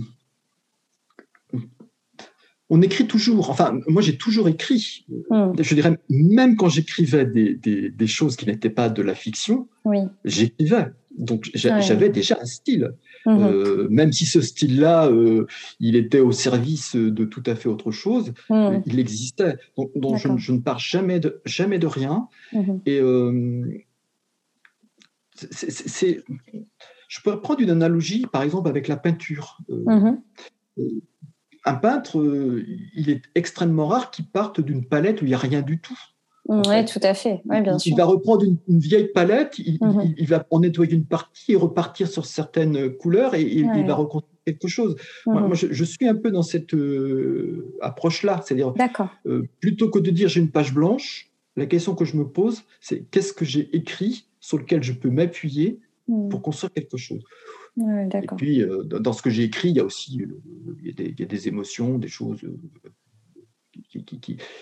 on écrit toujours. Enfin, moi, j'ai toujours écrit. Hmm. Je dirais, même quand j'écrivais des, des, choses qui n'étaient pas de la fiction, j'écrivais. Donc, j'avais déjà un style. Mhm. Euh, même si ce style-là, euh, il était au service de tout à fait autre chose, mhm. il existait. Donc, je, ne pars jamais de, jamais de rien. Mhm. Et euh, c'est, je pourrais prendre une analogie, par exemple, avec la peinture. Un peintre, il est extrêmement rare qu'il parte d'une palette où il n'y a rien du tout. Oui, tout à fait. Ouais, bien il, sûr. va reprendre une, vieille palette, mhm. il, va en nettoyer une partie et repartir sur certaines couleurs et, il va reconstruire quelque chose. Moi, mhm. je, suis un peu dans cette euh, approche-là. C'est-à-dire, euh, plutôt que de dire j'ai une page blanche, la question que je me pose, c'est qu'est-ce que j'ai écrit sur lequel je peux m'appuyer mhm. pour construire quelque chose? Et puis, euh, dans ce que j'ai écrit, il y a aussi il y a des, émotions, des choses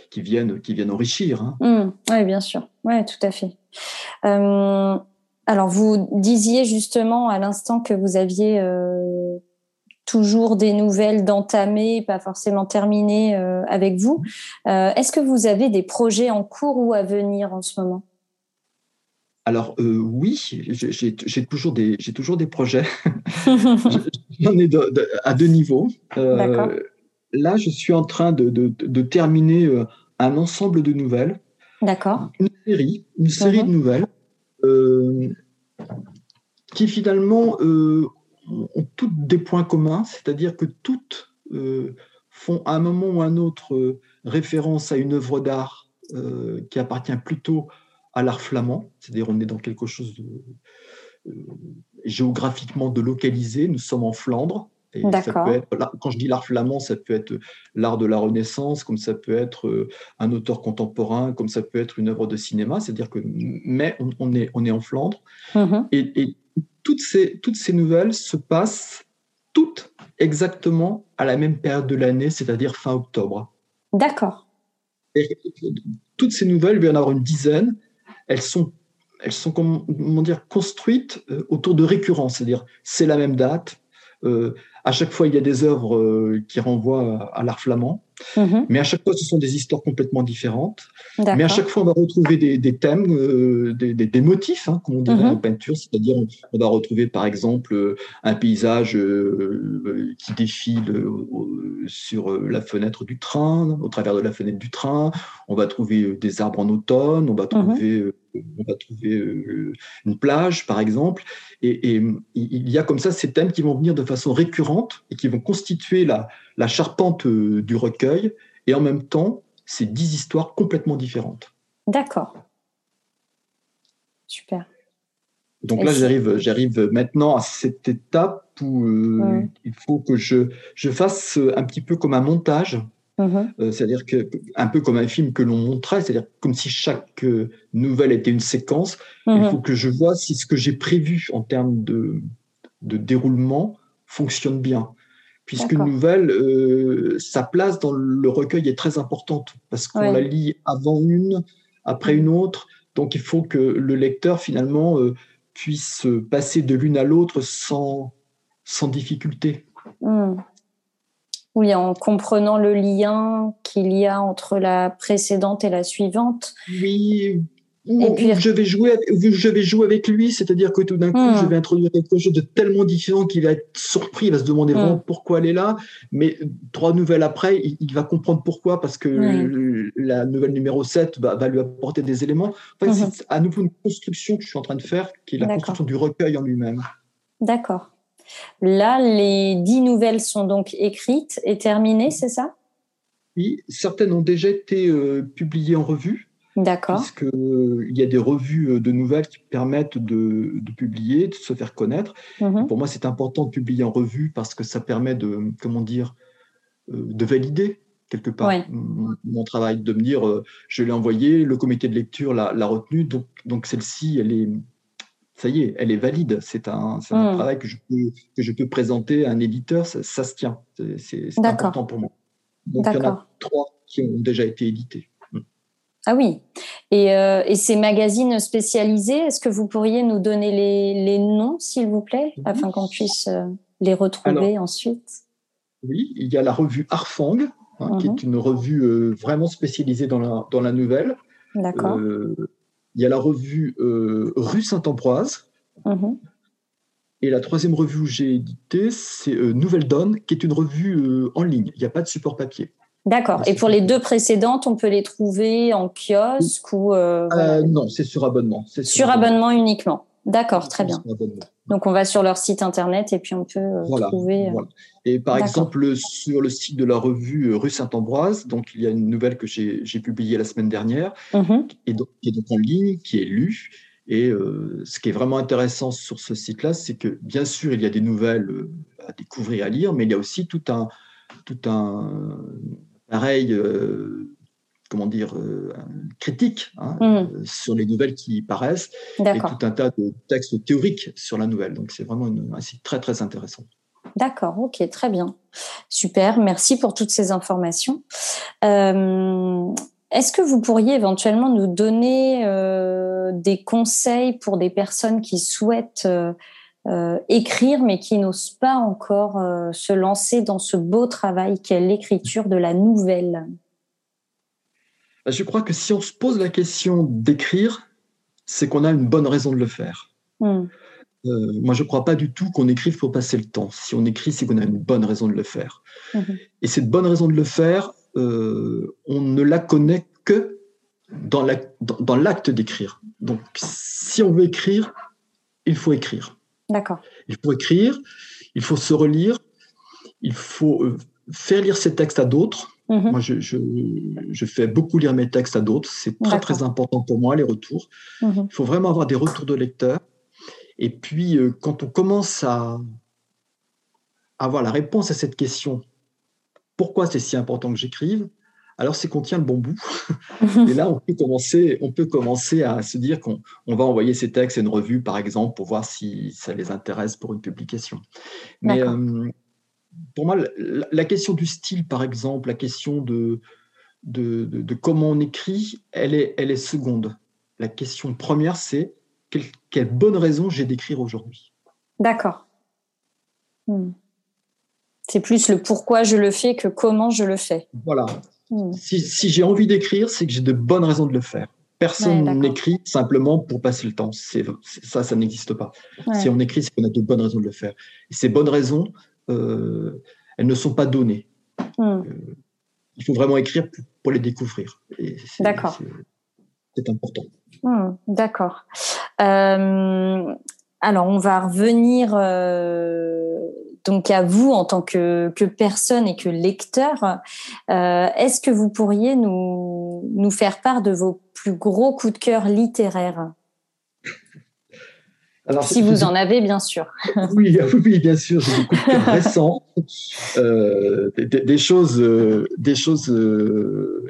qui, viennent, qui viennent enrichir. Hein. Mmh. oui, bien sûr. Oui, tout à fait. Euh, alors, vous disiez justement à l'instant que vous aviez euh, toujours des nouvelles d'entamer, pas forcément terminées euh, avec vous. Est-ce que vous avez des projets en cours ou à venir en ce moment? Alors oui, j'ai toujours des j'ai toujours des projets. <laughs> <laughs> J'en ai à deux niveaux. D'accord là, je suis en train de, terminer euh, un ensemble de nouvelles. D'accord. Une série, une série de mhm. nouvelles euh, qui finalement euh, ont toutes des points communs, c'est-à-dire que toutes font à un moment ou à un autre référence à une œuvre d'art qui appartient plutôt à l'art flamand, c'est-à-dire on est dans quelque chose de, géographiquement de localisé, nous sommes en Flandre, quand je dis l'art flamand, ça peut être l'art de la Renaissance, comme ça peut être euh, un auteur contemporain, comme ça peut être une œuvre de cinéma. C'est-à-dire que, mais on, est, on est en Flandre. Mm-hmm. Et, toutes, ces, toutes ces nouvelles se passent toutes exactement à la même période de l'année, c'est-à-dire fin octobre. D'accord. toutes ces nouvelles, il va y en avoir une dizaine. Elles sont construites euh, autour de récurrence, c'est-à-dire c'est la même date, euh, à chaque fois, il y a des œuvres euh, qui renvoient à l'art flamand, mhm. mais à chaque fois, ce sont des histoires complètement différentes. Mais à chaque fois, on va retrouver des, thèmes, euh, des, motifs, hein, comme on dirait mhm. en peinture, c'est-à-dire on, va retrouver par exemple un paysage qui défile sur la fenêtre du train, au travers de la fenêtre du train. On va trouver des arbres en automne, on va mhm. trouver on va trouver euh, une plage, par exemple. Et, il y a comme ça ces thèmes qui vont venir de façon récurrente et qui vont constituer la, la charpente euh, du recueil. Et en même temps, c'est dix histoires complètement différentes. D'accord. Super. Donc là, j'arrive, j'arrive maintenant à cette étape où euh, il faut que je, je fasse un petit peu comme un montage Mhm. Euh, c'est-à-dire que un peu comme un film que l'on montrait, c'est-à-dire comme si chaque euh, nouvelle était une séquence. Il mhm. faut que je vois si ce que j'ai prévu en termes de, de déroulement fonctionne bien. Puisqu'une nouvelle, euh, sa place dans le recueil est très importante parce qu'on la lit avant une, après une autre. Donc il faut que le lecteur finalement puisse passer de l'une à l'autre sans, sans difficulté. Mhm. Oui, en comprenant le lien qu'il y a entre la précédente et la suivante. Oui. Et puis... je vais jouer, avec, je vais jouer avec lui, c'est-à-dire que tout d'un coup, je hmm. vais introduire quelque chose de tellement différent qu'il va être surpris, il va se demander vraiment hmm. pourquoi elle est là. Mais trois nouvelles après, il, va comprendre pourquoi, parce que la nouvelle numéro 7 va, lui apporter des éléments. Hmm. C'est à nouveau une construction que je suis en train de faire, qui est la construction du recueil en lui-même. D'accord. Là, les dix nouvelles sont donc écrites et terminées, c'est ça? Oui, certaines ont déjà été euh, publiées en revue. D'accord. Puisqu'il y a des revues de nouvelles qui permettent de, publier, de se faire connaître. Mhm. Pour moi, c'est important de publier en revue parce que ça permet de, comment dire, de valider quelque part mon, travail, de me dire, je l'ai envoyé, le comité de lecture l'a retenu, donc, donc celle-ci, elle est, ça y est, elle est valide. C'est un, un, hmm. travail que je, peux, que je peux présenter à un éditeur, ça, se tient. C'est important pour moi. Donc il y en a trois qui ont déjà été édités. Ah oui. Et, euh, et, ces magazines spécialisés, est-ce que vous pourriez nous donner les, les noms, s'il vous plaît, afin qu'on puisse euh, les retrouver ensuite? Oui, il y a la revue Arfang, hein, qui est mhm. une revue euh, vraiment spécialisée dans la, dans la nouvelle. D'accord. Il y a la revue Rue Saint-Ambroise. Mhm. Et la troisième revue que j'ai éditée, c'est Nouvelle Donne, qui est une revue en ligne. Il n'y a pas de support papier. D'accord. Et pour les deux précédentes, on peut les trouver en kiosque ou Non, c'est sur abonnement. Sur, abonnement uniquement. D'accord, très bien. Donc on va sur leur site internet et puis on peut euh, trouver. Euh, et par exemple sur le site de la revue euh, Rue Saint-Ambroise, donc il y a une nouvelle que j'ai publiée la semaine dernière mm-hmm. et donc, qui est donc en ligne, qui est lue. Et ce qui est vraiment intéressant sur ce site-là, c'est que bien sûr il y a des nouvelles à découvrir, à lire, mais il y a aussi tout un tout un pareil comment dire, euh, critique hein, mmh. euh, sur les nouvelles qui paraissent et tout un tas de textes théoriques sur la nouvelle. Donc c'est vraiment un site très très intéressant. D'accord, ok, très bien. Super, merci pour toutes ces informations. Euh, est-ce que vous pourriez éventuellement nous donner des conseils pour des personnes qui souhaitent écrire mais qui n'osent pas encore se lancer dans ce beau travail qu'est l'écriture de la nouvelle bah, je crois que si on se pose la question d'écrire, c'est qu'on a une bonne raison de le faire. Hmm. Euh, moi, je ne crois pas du tout qu'on écrive pour passer le temps. Si on écrit, c'est qu'on a une bonne raison de le faire. Hmm. Et cette bonne raison de le faire, euh, on ne la connaît que dans l'acte d'écrire. Donc, si on veut écrire, il faut écrire. D'accord. Il faut écrire, il faut se relire, il faut euh, faire lire ses textes à d'autres. Mhm. Moi, je, je, fais beaucoup lire mes textes à d'autres. C'est très, très important pour moi, les retours. Mhm. Il faut vraiment avoir des retours de lecteurs. Et puis, euh, quand on commence à avoir la réponse à cette question, pourquoi c'est si important que j'écrive alors c'est qu'on tient le bon bout. <laughs> et là, on peut commencer, on peut commencer à se dire qu'on va envoyer ces textes à une revue, par exemple, pour voir si ça les intéresse pour une publication. Mais pour moi, la, question du style, par exemple, la question de, de, comment on écrit, elle est, elle est seconde. La question première, c'est quelle, bonne raison j'ai d'écrire aujourd'hui. D'accord. Hmm. C'est plus le pourquoi je le fais que comment je le fais. Voilà. Hmm. Si, j'ai envie d'écrire, c'est que j'ai de bonnes raisons de le faire. Personne n'écrit simplement pour passer le temps. ça, ça n'existe pas. Si on écrit, c'est qu'on a de bonnes raisons de le faire. Et ces bonnes raisons, euh, elles ne sont pas données. Hmm. Euh, il faut vraiment écrire pour, les découvrir. D'accord. C'est important. Hmm, d'accord. Euh, alors, on va revenir donc à vous en tant que, personne et que lecteur. Est-ce que vous pourriez nous, nous faire part de vos plus gros coups de cœur littéraires? Si vous en avez, bien sûr. <laughs> oui, oui, bien sûr, j'ai beaucoup de récents, euh, des, choses, euh, des choses euh,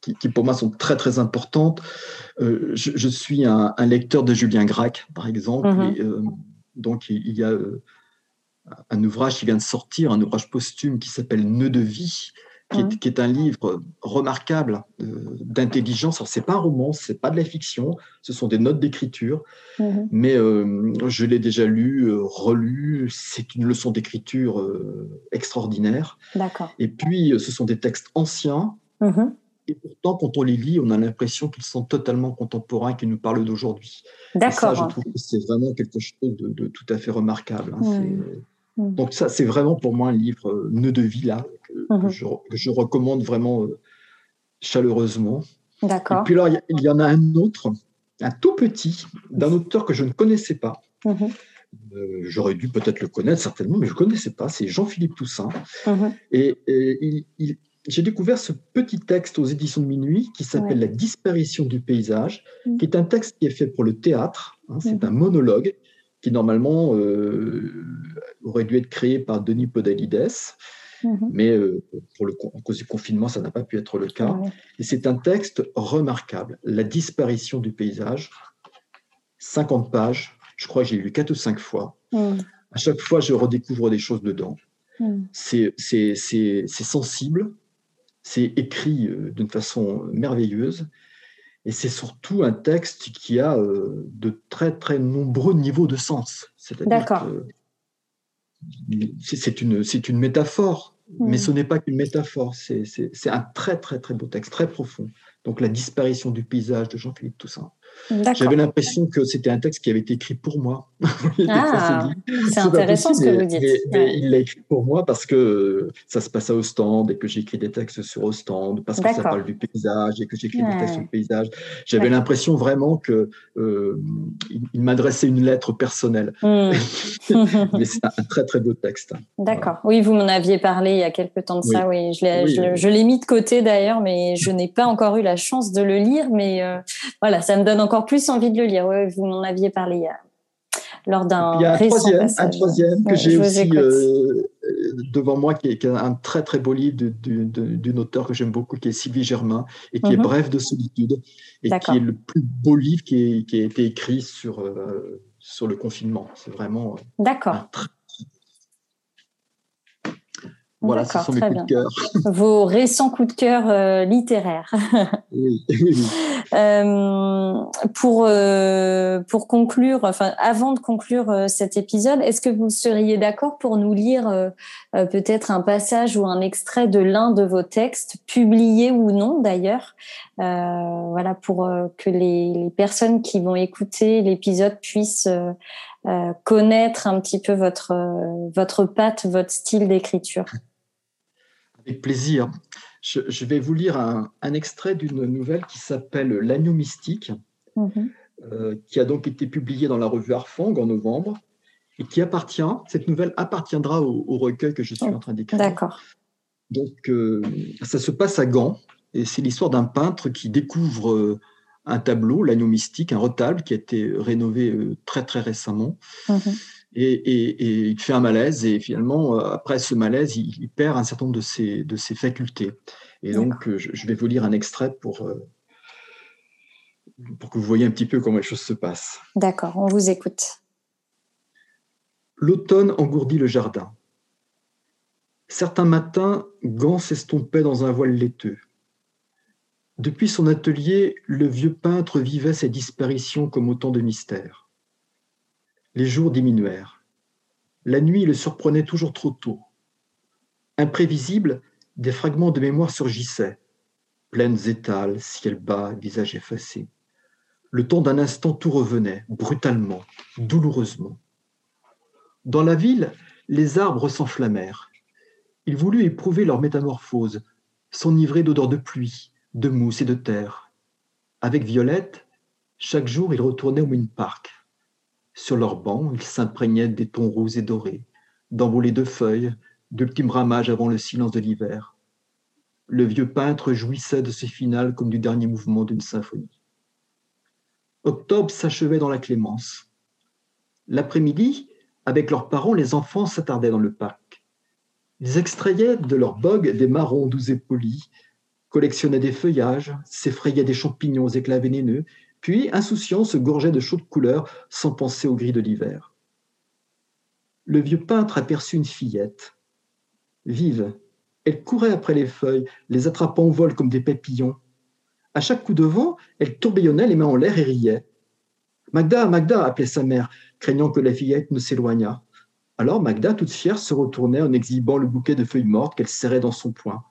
qui, pour moi sont très très importantes. Je, suis un, lecteur de Julien Gracq, par exemple, mhm. donc il y a un ouvrage qui vient de sortir, un ouvrage posthume qui s'appelle Nœud de vie, qui, est, un livre remarquable euh, d'intelligence. Alors, c'est pas un roman, c'est pas de la fiction, ce sont des notes d'écriture, mhm. mais euh, je l'ai déjà lu, euh, relu. C'est une leçon d'écriture extraordinaire. D'accord. Et puis, ce sont des textes anciens. Mhm. Et pourtant, quand on les lit, on a l'impression qu'ils sont totalement contemporains, qu'ils nous parlent d'aujourd'hui. D'accord. Ça, je trouve que c'est vraiment quelque chose de, tout à fait remarquable. Hein. Mm. Donc ça, c'est vraiment pour moi un livre euh, nœud de vie là que, mm-hmm. je, recommande vraiment euh, chaleureusement. D'accord. Et puis là, il y, en a un autre, un tout petit, d'un auteur que je ne connaissais pas. Mm-hmm. Euh, j'aurais dû peut-être le connaître certainement, mais je ne connaissais pas. C'est Jean-Philippe Toussaint. Mm-hmm. Et, j'ai découvert ce petit texte aux éditions de minuit qui s'appelle La disparition du paysage, mm. qui est un texte qui est fait pour le théâtre. Hein, c'est un monologue qui normalement euh, aurait dû être créé par Denis Podalides. Mm-hmm. Mais euh, pour le, en cause du confinement, ça n'a pas pu être le cas. Et c'est un texte remarquable. La disparition du paysage, 50 pages. Je crois que j'ai lu 4 ou 5 fois. À chaque fois, je redécouvre des choses dedans. C'est sensible, c'est écrit euh, d'une façon merveilleuse. Et c'est surtout un texte qui a euh, de très très nombreux niveaux de sens. D'accord. C'est une, une métaphore, mais hmm. ce n'est pas qu'une métaphore. C'est un très très très beau texte, très profond. Donc la disparition du paysage de Jean-Philippe Toussaint. J'avais l'impression que c'était un texte qui avait été écrit pour moi. <laughs> ah, c'est intéressant ce que vous dites. il l'a écrit pour moi parce que ça se passe à Ostende et que j'écris des textes sur Ostende, parce que ça parle du paysage et que j'écris des textes sur le paysage. J'avais l'impression vraiment qu'il euh, il m'adressait une lettre personnelle. Hmm. <laughs> mais c'est un très très beau texte. D'accord. Oui, vous m'en aviez parlé il y a quelques temps de ça. Oui, je l'ai mis de côté d'ailleurs, mais je n'ai pas encore eu la chance de le lire. Mais euh, voilà, ça me donne encore plus envie de le lire. vous m'en aviez parlé lors d'un Il y a un troisième, un troisième que j'ai aussi euh, devant moi, qui est, un très très beau livre d'une auteure que j'aime beaucoup, qui est Sylvie Germain, et qui est mhm. Bref de solitude, et qui est le plus beau livre qui, a été écrit sur, euh, sur le confinement. C'est vraiment euh, D'accord. Voilà, ce sont mes coups de cœur. <laughs> Vos récents coups de cœur euh, littéraires. <laughs> oui, <laughs> euh, pour, euh, pour conclure, enfin, avant de conclure cet épisode, est-ce que vous seriez d'accord pour nous lire peut-être un passage ou un extrait de l'un de vos textes, publiés ou non d'ailleurs, voilà, pour que les, les, personnes qui vont écouter l'épisode puissent connaître un petit peu votre, votre patte, votre style d'écriture? Avec plaisir. Je, vais vous lire un, extrait d'une nouvelle qui s'appelle L'agneau mystique, mhm. euh, qui a donc été publiée dans la revue Arfang en novembre et qui appartient, cette nouvelle appartiendra au, recueil que je suis en train d'écrire. D'accord. Donc, euh, ça se passe à Gand et c'est l'histoire d'un peintre qui découvre euh, un tableau, l'agneau mystique, un retable qui a été rénové très très récemment. Mhm et, il fait un malaise et finalement, euh, après ce malaise, il, perd un certain nombre de ses, de ses facultés. Et donc, euh, je, vais vous lire un extrait pour, euh, pour que vous voyez un petit peu comment les choses se passent. D'accord, on vous écoute. L'automne engourdit le jardin. Certains matins, Gant s'estompait dans un voile laiteux. Depuis son atelier, le vieux peintre vivait ses disparitions comme autant de mystères. Les jours diminuèrent. La nuit le surprenait toujours trop tôt. Imprévisible, des fragments de mémoire surgissaient. Plaines étales, ciel bas, visage effacé. Le temps d'un instant, tout revenait, brutalement, douloureusement. Dans la ville, les arbres s'enflammèrent. Il voulut éprouver leur métamorphose, s'enivrer d'odeurs de pluie, de mousse et de terre. Avec Violette, chaque jour, il retournait au Park. Sur leurs bancs, ils s'imprégnaient des tons roses et dorés, d'envolées de feuilles, d'ultimes ramages avant le silence de l'hiver. Le vieux peintre jouissait de ces finales comme du dernier mouvement d'une symphonie. Octobre s'achevait dans la clémence. L'après-midi, avec leurs parents, les enfants s'attardaient dans le parc. Ils extrayaient de leurs bogues des marrons doux et polis, collectionnaient des feuillages, s'effrayaient des champignons éclats vénéneux puis, insouciant, se gorgeait de chaudes couleurs sans penser au gris de l'hiver. Le vieux peintre aperçut une fillette. Vive, elle courait après les feuilles, les attrapant au vol comme des papillons. À chaque coup de vent, elle tourbillonnait les mains en l'air et riait. Magda, Magda, appelait sa mère, craignant que la fillette ne s'éloignât. Alors Magda, toute fière, se retournait en exhibant le bouquet de feuilles mortes qu'elle serrait dans son poing.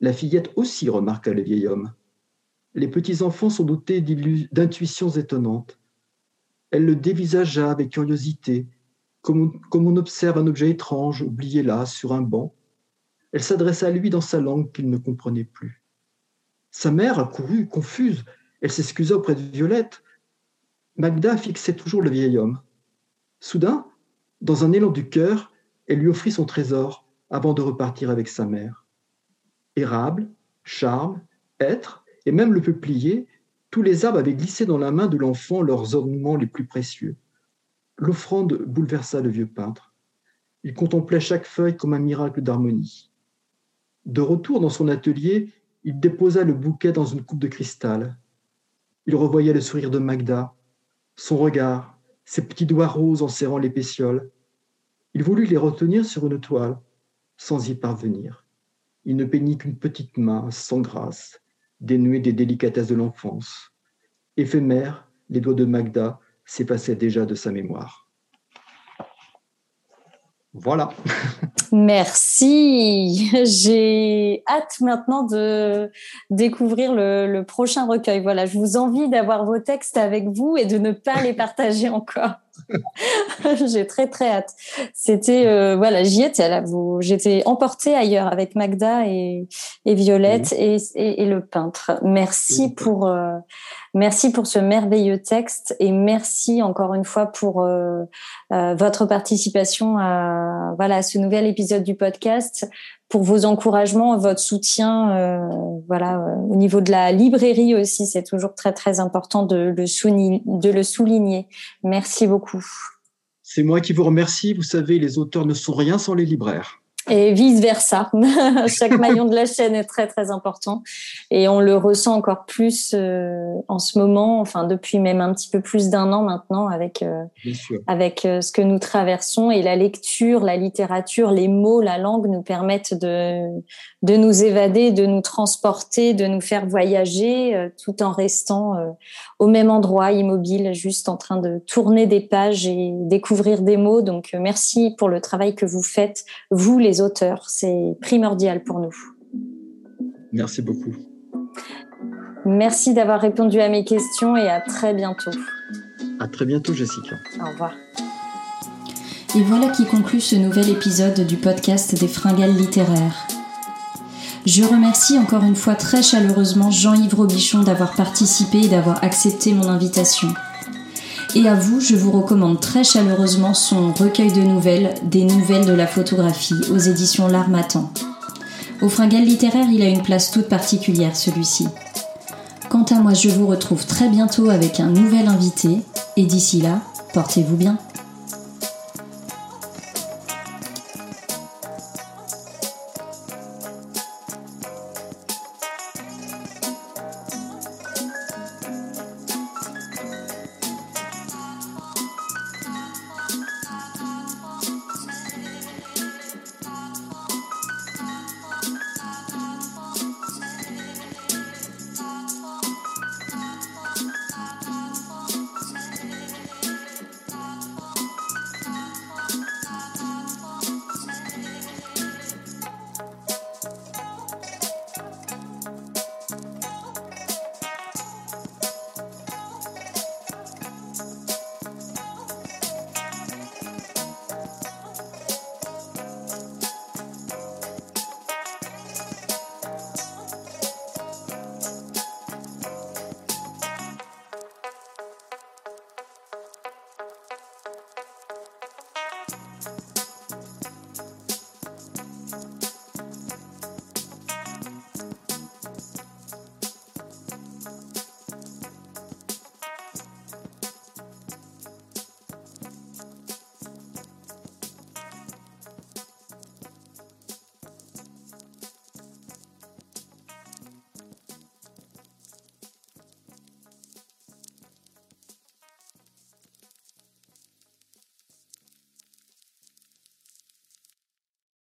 La fillette aussi remarqua le vieil homme les petits-enfants sont dotés d'intuitions étonnantes. Elle le dévisagea avec curiosité, comme on, observe un objet étrange oublié là, sur un banc. Elle s'adressa à lui dans sa langue qu'il ne comprenait plus. Sa mère accourut, confuse. Elle s'excusa auprès de Violette. Magda fixait toujours le vieil homme. Soudain, dans un élan du cœur, elle lui offrit son trésor avant de repartir avec sa mère. érable, charme, être, et même le peuplier, tous les arbres avaient glissé dans la main de l'enfant leurs ornements les plus précieux. L'offrande bouleversa le vieux peintre. Il contemplait chaque feuille comme un miracle d'harmonie. De retour dans son atelier, il déposa le bouquet dans une coupe de cristal. Il revoyait le sourire de Magda, son regard, ses petits doigts roses en serrant les pétioles. Il voulut les retenir sur une toile, sans y parvenir. Il ne peignit qu'une petite main, sans grâce, dénuée des délicatesses de l'enfance. Éphémère, les doigts de Magda s'effaçaient déjà de sa mémoire. Voilà. <laughs> Merci. J'ai hâte maintenant de découvrir le, prochain recueil. Voilà, je vous envie d'avoir vos textes avec vous et de ne pas les <laughs> partager encore. <laughs> J'ai très très hâte. C'était euh, voilà, j'y étais là. J'étais emportée ailleurs avec Magda et, Violette et, le peintre. Merci pour euh, merci pour ce merveilleux texte et merci encore une fois pour euh, votre participation à voilà à ce nouvel épisode du podcast pour vos encouragements, votre soutien, euh, voilà, euh, au niveau de la librairie aussi, c'est toujours très très important de le, souligner, de le souligner. Merci beaucoup. C'est moi qui vous remercie. Vous savez, les auteurs ne sont rien sans les libraires et vice versa. <laughs> Chaque maillon de la chaîne est très très important et on le ressent encore plus euh, en ce moment, enfin depuis même un petit peu plus d'un an maintenant avec euh, avec euh, ce que nous traversons et la lecture, la littérature, les mots, la langue nous permettent de de nous évader, de nous transporter, de nous faire voyager tout en restant au même endroit, immobile, juste en train de tourner des pages et découvrir des mots. Donc merci pour le travail que vous faites, vous les auteurs. C'est primordial pour nous. Merci beaucoup. Merci d'avoir répondu à mes questions et à très bientôt. À très bientôt, Jessica. Au revoir. Et voilà qui conclut ce nouvel épisode du podcast des Fringales littéraires. Je remercie encore une fois très chaleureusement Jean-Yves Robichon d'avoir participé et d'avoir accepté mon invitation. Et à vous, je vous recommande très chaleureusement son recueil de nouvelles, des nouvelles de la photographie, aux éditions L'Armatan. Au Fringuel littéraire, il a une place toute particulière, celui-ci. Quant à moi, je vous retrouve très bientôt avec un nouvel invité, et d'ici là, portez-vous bien.